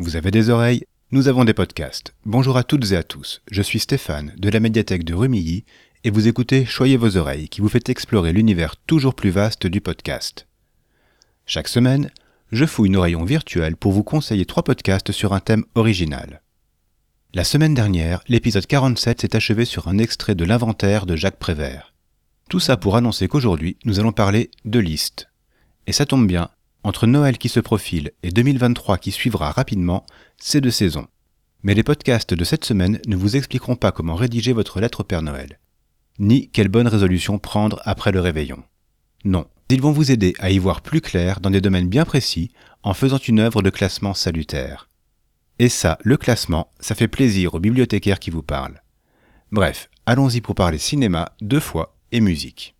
Vous avez des oreilles Nous avons des podcasts. Bonjour à toutes et à tous. Je suis Stéphane de la médiathèque de Rumilly et vous écoutez Choyez vos oreilles qui vous fait explorer l'univers toujours plus vaste du podcast. Chaque semaine, je fouille une oreillon virtuel pour vous conseiller trois podcasts sur un thème original. La semaine dernière, l'épisode 47 s'est achevé sur un extrait de l'inventaire de Jacques Prévert. Tout ça pour annoncer qu'aujourd'hui, nous allons parler de listes. Et ça tombe bien, entre Noël qui se profile et 2023 qui suivra rapidement, c'est de saison. Mais les podcasts de cette semaine ne vous expliqueront pas comment rédiger votre lettre au Père Noël, ni quelle bonne résolution prendre après le réveillon. Non, ils vont vous aider à y voir plus clair dans des domaines bien précis en faisant une œuvre de classement salutaire. Et ça, le classement, ça fait plaisir aux bibliothécaires qui vous parlent. Bref, allons-y pour parler cinéma deux fois et musique.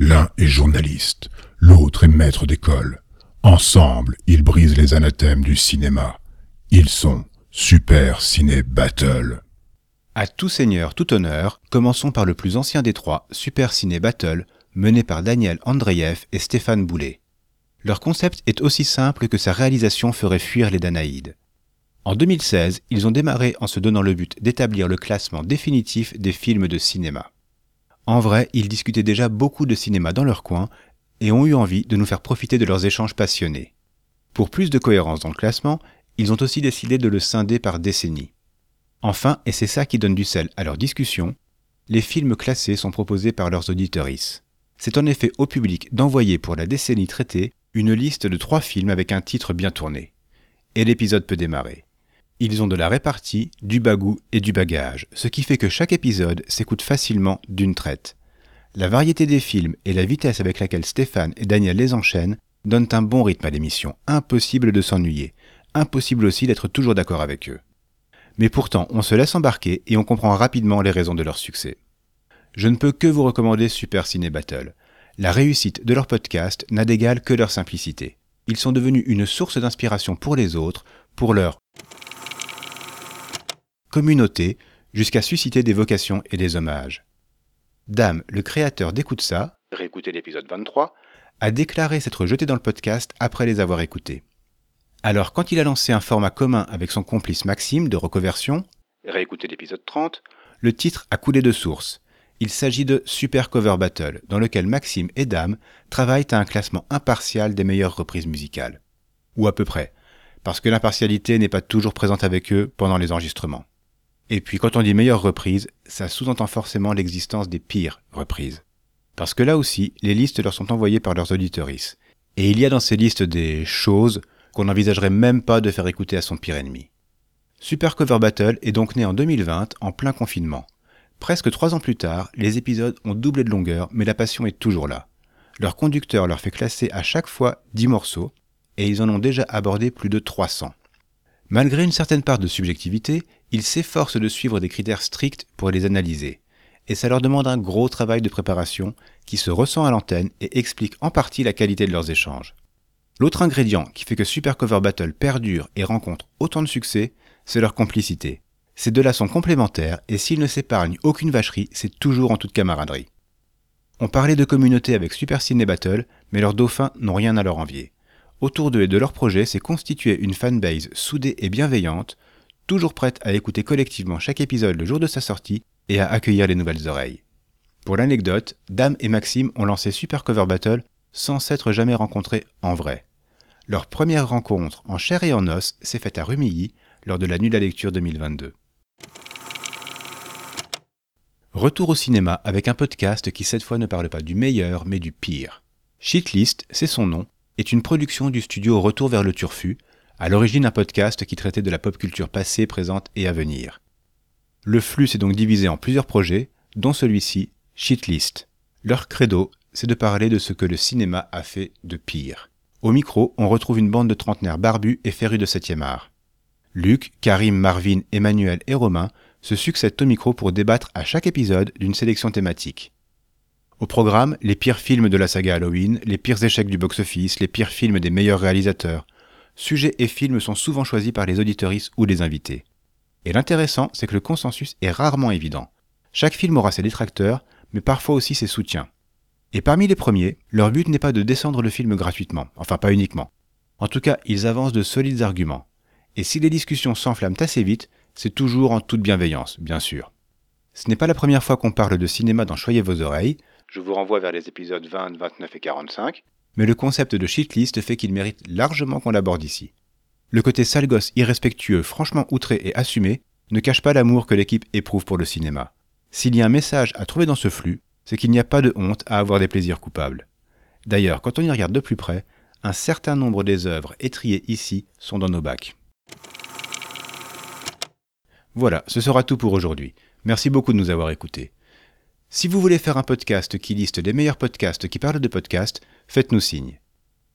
L'un est journaliste, l'autre est maître d'école. Ensemble, ils brisent les anathèmes du cinéma. Ils sont Super Ciné Battle. À tout seigneur, tout honneur, commençons par le plus ancien des trois, Super Ciné Battle, mené par Daniel Andreev et Stéphane Boulet. Leur concept est aussi simple que sa réalisation ferait fuir les Danaïdes. En 2016, ils ont démarré en se donnant le but d'établir le classement définitif des films de cinéma. En vrai, ils discutaient déjà beaucoup de cinéma dans leur coin et ont eu envie de nous faire profiter de leurs échanges passionnés. Pour plus de cohérence dans le classement, ils ont aussi décidé de le scinder par décennie. Enfin, et c'est ça qui donne du sel à leur discussion, les films classés sont proposés par leurs auditorices. C'est en effet au public d'envoyer pour la décennie traitée une liste de trois films avec un titre bien tourné. Et l'épisode peut démarrer. Ils ont de la répartie, du bagou et du bagage, ce qui fait que chaque épisode s'écoute facilement d'une traite. La variété des films et la vitesse avec laquelle Stéphane et Daniel les enchaînent donnent un bon rythme à l'émission, impossible de s'ennuyer, impossible aussi d'être toujours d'accord avec eux. Mais pourtant, on se laisse embarquer et on comprend rapidement les raisons de leur succès. Je ne peux que vous recommander Super Ciné Battle. La réussite de leur podcast n'a d'égal que leur simplicité. Ils sont devenus une source d'inspiration pour les autres, pour leur communauté jusqu'à susciter des vocations et des hommages. Dame, le créateur d'Écoute ça, réécoutez l'épisode 23, a déclaré s'être jeté dans le podcast après les avoir écoutés. Alors quand il a lancé un format commun avec son complice Maxime de Recoversion, réécoutez l'épisode 30, le titre a coulé de source. Il s'agit de Super Cover Battle, dans lequel Maxime et Dame travaillent à un classement impartial des meilleures reprises musicales. Ou à peu près, parce que l'impartialité n'est pas toujours présente avec eux pendant les enregistrements. Et puis quand on dit meilleure reprise, ça sous-entend forcément l'existence des pires reprises. Parce que là aussi, les listes leur sont envoyées par leurs auditorices. Et il y a dans ces listes des choses qu'on n'envisagerait même pas de faire écouter à son pire ennemi. Super Cover Battle est donc né en 2020, en plein confinement. Presque trois ans plus tard, les épisodes ont doublé de longueur, mais la passion est toujours là. Leur conducteur leur fait classer à chaque fois 10 morceaux, et ils en ont déjà abordé plus de 300. Malgré une certaine part de subjectivité, ils s'efforcent de suivre des critères stricts pour les analyser, et ça leur demande un gros travail de préparation qui se ressent à l'antenne et explique en partie la qualité de leurs échanges. L'autre ingrédient qui fait que Super Cover Battle perdure et rencontre autant de succès, c'est leur complicité. Ces deux-là sont complémentaires et s'ils ne s'épargnent aucune vacherie, c'est toujours en toute camaraderie. On parlait de communauté avec Super Ciné Battle, mais leurs dauphins n'ont rien à leur envier. Autour d'eux et de leur projet s'est constituée une fanbase soudée et bienveillante, toujours prête à écouter collectivement chaque épisode le jour de sa sortie et à accueillir les nouvelles oreilles. Pour l'anecdote, Dame et Maxime ont lancé Super Cover Battle sans s'être jamais rencontrés en vrai. Leur première rencontre en chair et en os s'est faite à Rumilly lors de la Nuit de la Lecture 2022. Retour au cinéma avec un podcast qui cette fois ne parle pas du meilleur mais du pire. Shitlist, c'est son nom, est une production du studio Retour vers le Turfu, à l'origine un podcast qui traitait de la pop culture passée, présente et à venir. Le flux s'est donc divisé en plusieurs projets, dont celui-ci, Shitlist. Leur credo, c'est de parler de ce que le cinéma a fait de pire. Au micro, on retrouve une bande de trentenaires barbus et férus de 7 art. Luc, Karim, Marvin, Emmanuel et Romain se succèdent au micro pour débattre à chaque épisode d'une sélection thématique. Au programme, les pires films de la saga Halloween, les pires échecs du box-office, les pires films des meilleurs réalisateurs. Sujets et films sont souvent choisis par les auditoristes ou les invités. Et l'intéressant, c'est que le consensus est rarement évident. Chaque film aura ses détracteurs, mais parfois aussi ses soutiens. Et parmi les premiers, leur but n'est pas de descendre le film gratuitement, enfin pas uniquement. En tout cas, ils avancent de solides arguments. Et si les discussions s'enflamment assez vite, c'est toujours en toute bienveillance, bien sûr. Ce n'est pas la première fois qu'on parle de cinéma dans Choyez vos oreilles, je vous renvoie vers les épisodes 20, 29 et 45, mais le concept de shitlist fait qu'il mérite largement qu'on l'aborde ici. Le côté sale gosse irrespectueux, franchement outré et assumé, ne cache pas l'amour que l'équipe éprouve pour le cinéma. S'il y a un message à trouver dans ce flux, c'est qu'il n'y a pas de honte à avoir des plaisirs coupables. D'ailleurs, quand on y regarde de plus près, un certain nombre des œuvres étriées ici sont dans nos bacs. Voilà, ce sera tout pour aujourd'hui. Merci beaucoup de nous avoir écoutés. Si vous voulez faire un podcast qui liste les meilleurs podcasts qui parlent de podcasts, faites-nous signe.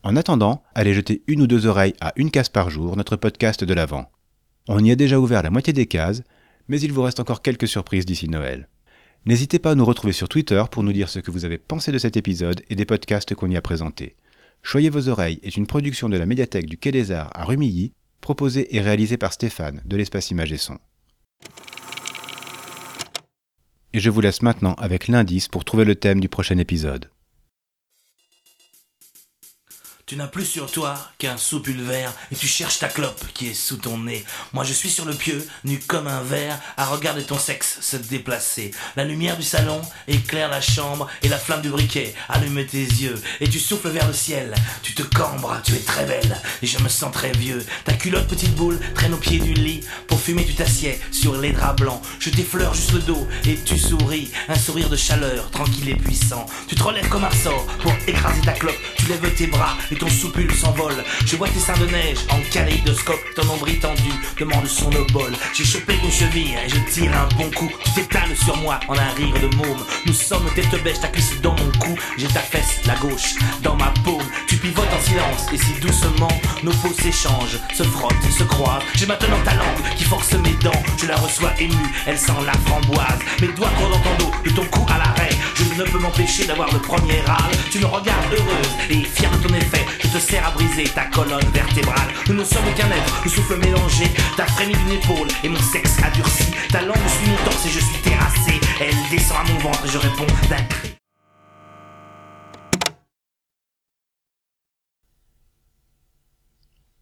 En attendant, allez jeter une ou deux oreilles à une case par jour, notre podcast de l'avant. On y a déjà ouvert la moitié des cases, mais il vous reste encore quelques surprises d'ici Noël. N'hésitez pas à nous retrouver sur Twitter pour nous dire ce que vous avez pensé de cet épisode et des podcasts qu'on y a présentés. Choyez vos oreilles est une production de la médiathèque du Quai des Arts à Rumilly, proposée et réalisée par Stéphane de l'espace Image et Son. Et je vous laisse maintenant avec l'indice pour trouver le thème du prochain épisode. Tu n'as plus sur toi qu'un sous-pulvère et tu cherches ta clope qui est sous ton nez. Moi je suis sur le pieu, nu comme un verre, à regarder ton sexe se déplacer. La lumière du salon éclaire la chambre et la flamme du briquet allume tes yeux et tu souffles vers le ciel. Tu te cambres, tu es très belle et je me sens très vieux. Ta culotte petite boule traîne au pied du lit. Pour fumer tu t'assieds sur les draps blancs. Je t'effleure juste le dos et tu souris. Un sourire de chaleur, tranquille et puissant. Tu te relèves comme un sort pour écraser ta clope. Tu lèves tes bras ton soupule s'envole. Je vois tes seins de neige en kaléidoscope, ton nombril tendu demande son obol. J'ai chopé ton cheville et je tire un bon coup. Tu t'étales sur moi en un rire de môme. Nous sommes tête bêche, ta cuisse dans mon cou. J'ai ta fesse, la gauche, dans ma paume. Tu pivotes en silence et si doucement nos peaux s'échangent, se frottent, se croisent. J'ai maintenant ta langue force mes dents. Je la reçois émue, elle sent la framboise. Mes doigts gros dans ton dos, de ton cou à l'arrêt. Je ne peux m'empêcher d'avoir le premier râle. Tu me regardes heureuse et fière de ton effet. Je te sers à briser ta colonne vertébrale. Nous ne sommes qu'un être, le souffle mélangé. Ta frémie d'une épaule et mon sexe a durci. Ta langue suit mon torse et je suis terrassé. Elle descend à mon ventre et je réponds d'un cri.